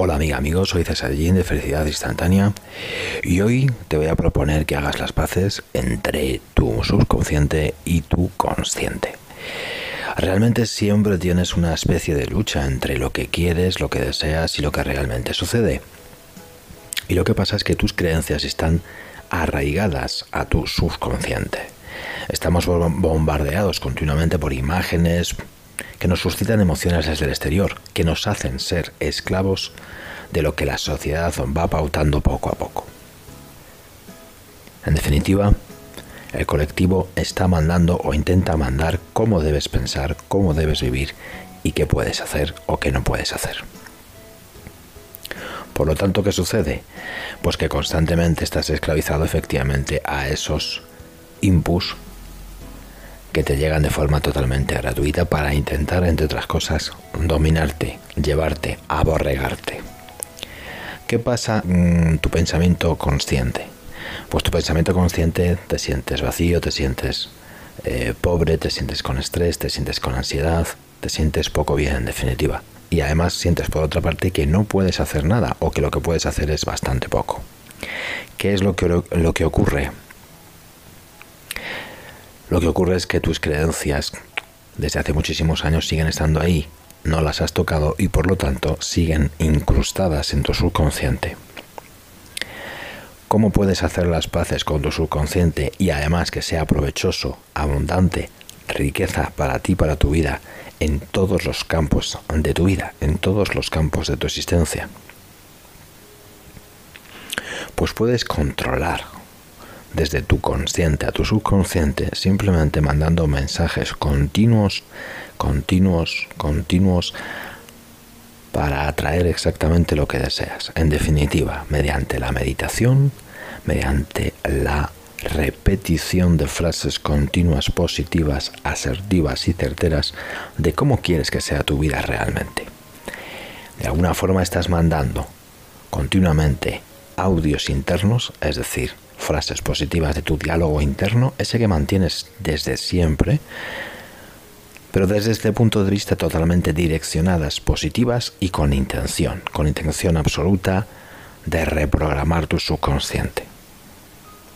Hola amiga, amigo, soy César Gin de Felicidad Instantánea y hoy te voy a proponer que hagas las paces entre tu subconsciente y tu consciente. Realmente siempre tienes una especie de lucha entre lo que quieres, lo que deseas y lo que realmente sucede. Y lo que pasa es que tus creencias están arraigadas a tu subconsciente. Estamos bombardeados continuamente por imágenes, que nos suscitan emociones desde el exterior, que nos hacen ser esclavos de lo que la sociedad va pautando poco a poco. En definitiva, el colectivo está mandando o intenta mandar cómo debes pensar, cómo debes vivir y qué puedes hacer o qué no puedes hacer. Por lo tanto, ¿qué sucede? Pues que constantemente estás esclavizado efectivamente a esos impus que te llegan de forma totalmente gratuita para intentar, entre otras cosas, dominarte, llevarte, aborregarte. ¿Qué pasa en tu pensamiento consciente? Pues tu pensamiento consciente te sientes vacío, te sientes eh, pobre, te sientes con estrés, te sientes con ansiedad, te sientes poco bien en definitiva. Y además sientes por otra parte que no puedes hacer nada o que lo que puedes hacer es bastante poco. ¿Qué es lo que, lo que ocurre? Lo que ocurre es que tus creencias desde hace muchísimos años siguen estando ahí, no las has tocado y por lo tanto siguen incrustadas en tu subconsciente. ¿Cómo puedes hacer las paces con tu subconsciente y además que sea provechoso, abundante, riqueza para ti, para tu vida, en todos los campos de tu vida, en todos los campos de tu existencia? Pues puedes controlar desde tu consciente a tu subconsciente, simplemente mandando mensajes continuos, continuos, continuos, para atraer exactamente lo que deseas. En definitiva, mediante la meditación, mediante la repetición de frases continuas, positivas, asertivas y certeras de cómo quieres que sea tu vida realmente. De alguna forma estás mandando continuamente audios internos, es decir, frases positivas de tu diálogo interno, ese que mantienes desde siempre, pero desde este punto de vista totalmente direccionadas, positivas y con intención, con intención absoluta de reprogramar tu subconsciente.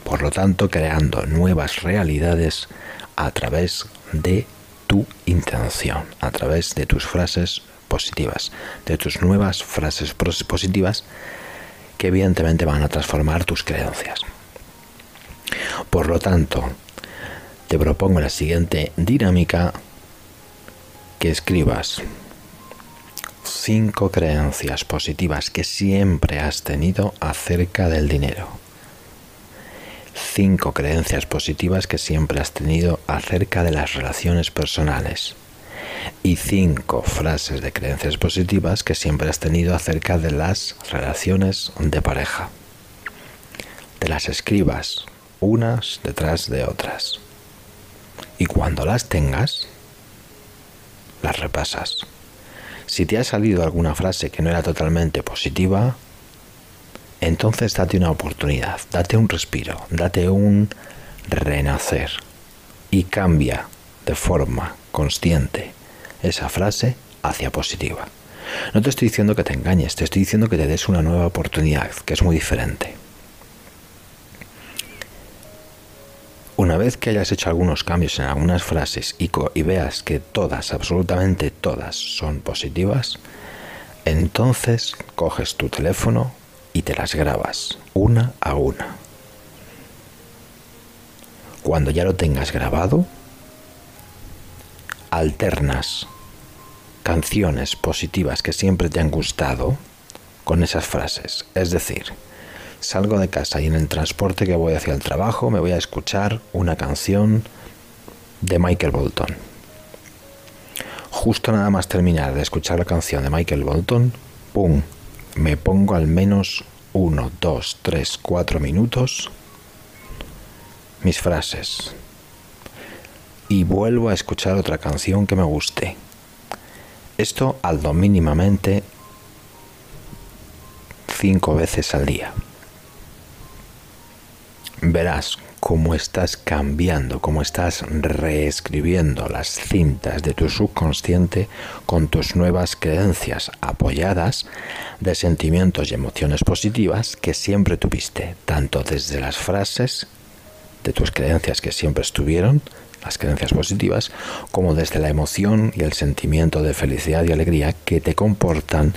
Por lo tanto, creando nuevas realidades a través de tu intención, a través de tus frases positivas, de tus nuevas frases positivas que evidentemente van a transformar tus creencias. Por lo tanto, te propongo la siguiente dinámica que escribas cinco creencias positivas que siempre has tenido acerca del dinero. Cinco creencias positivas que siempre has tenido acerca de las relaciones personales. Y cinco frases de creencias positivas que siempre has tenido acerca de las relaciones de pareja. Te las escribas unas detrás de otras. Y cuando las tengas, las repasas. Si te ha salido alguna frase que no era totalmente positiva, entonces date una oportunidad, date un respiro, date un renacer y cambia de forma consciente esa frase hacia positiva. No te estoy diciendo que te engañes, te estoy diciendo que te des una nueva oportunidad, que es muy diferente. Una vez que hayas hecho algunos cambios en algunas frases y, veas que todas, absolutamente todas, son positivas, entonces coges tu teléfono y te las grabas una a una. Cuando ya lo tengas grabado, alternas canciones positivas que siempre te han gustado con esas frases. Es decir, salgo de casa y en el transporte que voy hacia el trabajo me voy a escuchar una canción de Michael Bolton. Justo nada más terminar de escuchar la canción de Michael Bolton, ¡pum! Me pongo al menos uno, dos, tres, cuatro minutos mis frases y vuelvo a escuchar otra canción que me guste. Esto algo mínimamente cinco veces al día verás cómo estás cambiando, cómo estás reescribiendo las cintas de tu subconsciente con tus nuevas creencias apoyadas de sentimientos y emociones positivas que siempre tuviste, tanto desde las frases de tus creencias que siempre estuvieron, las creencias positivas, como desde la emoción y el sentimiento de felicidad y alegría que te comportan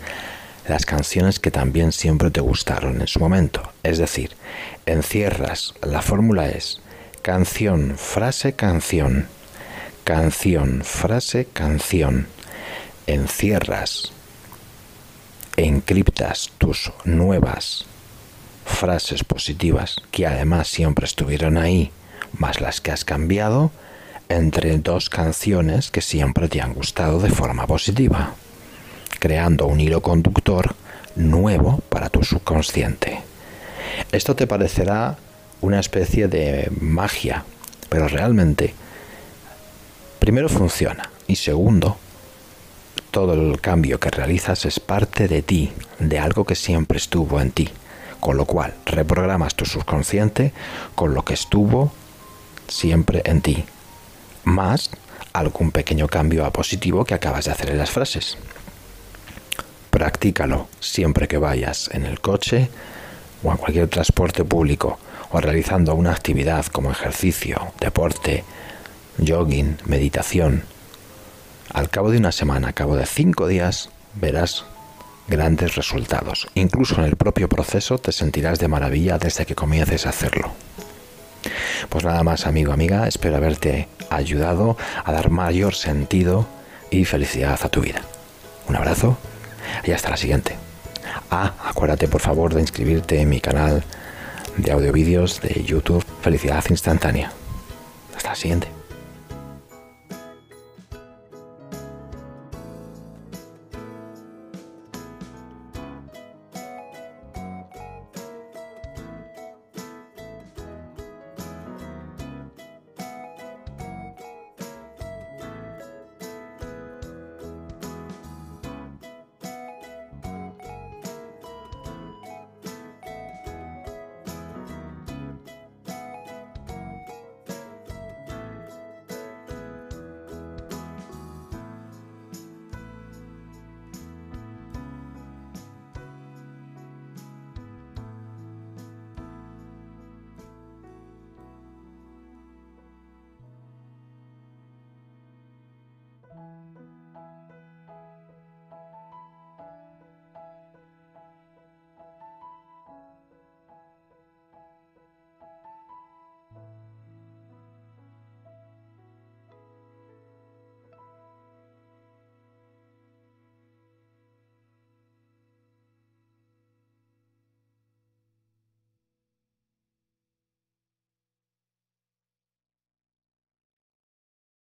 las canciones que también siempre te gustaron en su momento. Es decir, encierras, la fórmula es canción, frase, canción, canción, frase, canción. Encierras, encriptas tus nuevas frases positivas que además siempre estuvieron ahí, más las que has cambiado, entre dos canciones que siempre te han gustado de forma positiva creando un hilo conductor nuevo para tu subconsciente. Esto te parecerá una especie de magia, pero realmente, primero funciona y segundo, todo el cambio que realizas es parte de ti, de algo que siempre estuvo en ti, con lo cual reprogramas tu subconsciente con lo que estuvo siempre en ti, más algún pequeño cambio a positivo que acabas de hacer en las frases. Practícalo siempre que vayas en el coche o en cualquier transporte público o realizando una actividad como ejercicio, deporte, jogging, meditación. Al cabo de una semana, al cabo de cinco días, verás grandes resultados. Incluso en el propio proceso te sentirás de maravilla desde que comiences a hacerlo. Pues nada más, amigo, amiga, espero haberte ayudado a dar mayor sentido y felicidad a tu vida. Un abrazo y hasta la siguiente. Ah, acuérdate por favor de inscribirte en mi canal de audio vídeos de YouTube Felicidad Instantánea. Hasta la siguiente.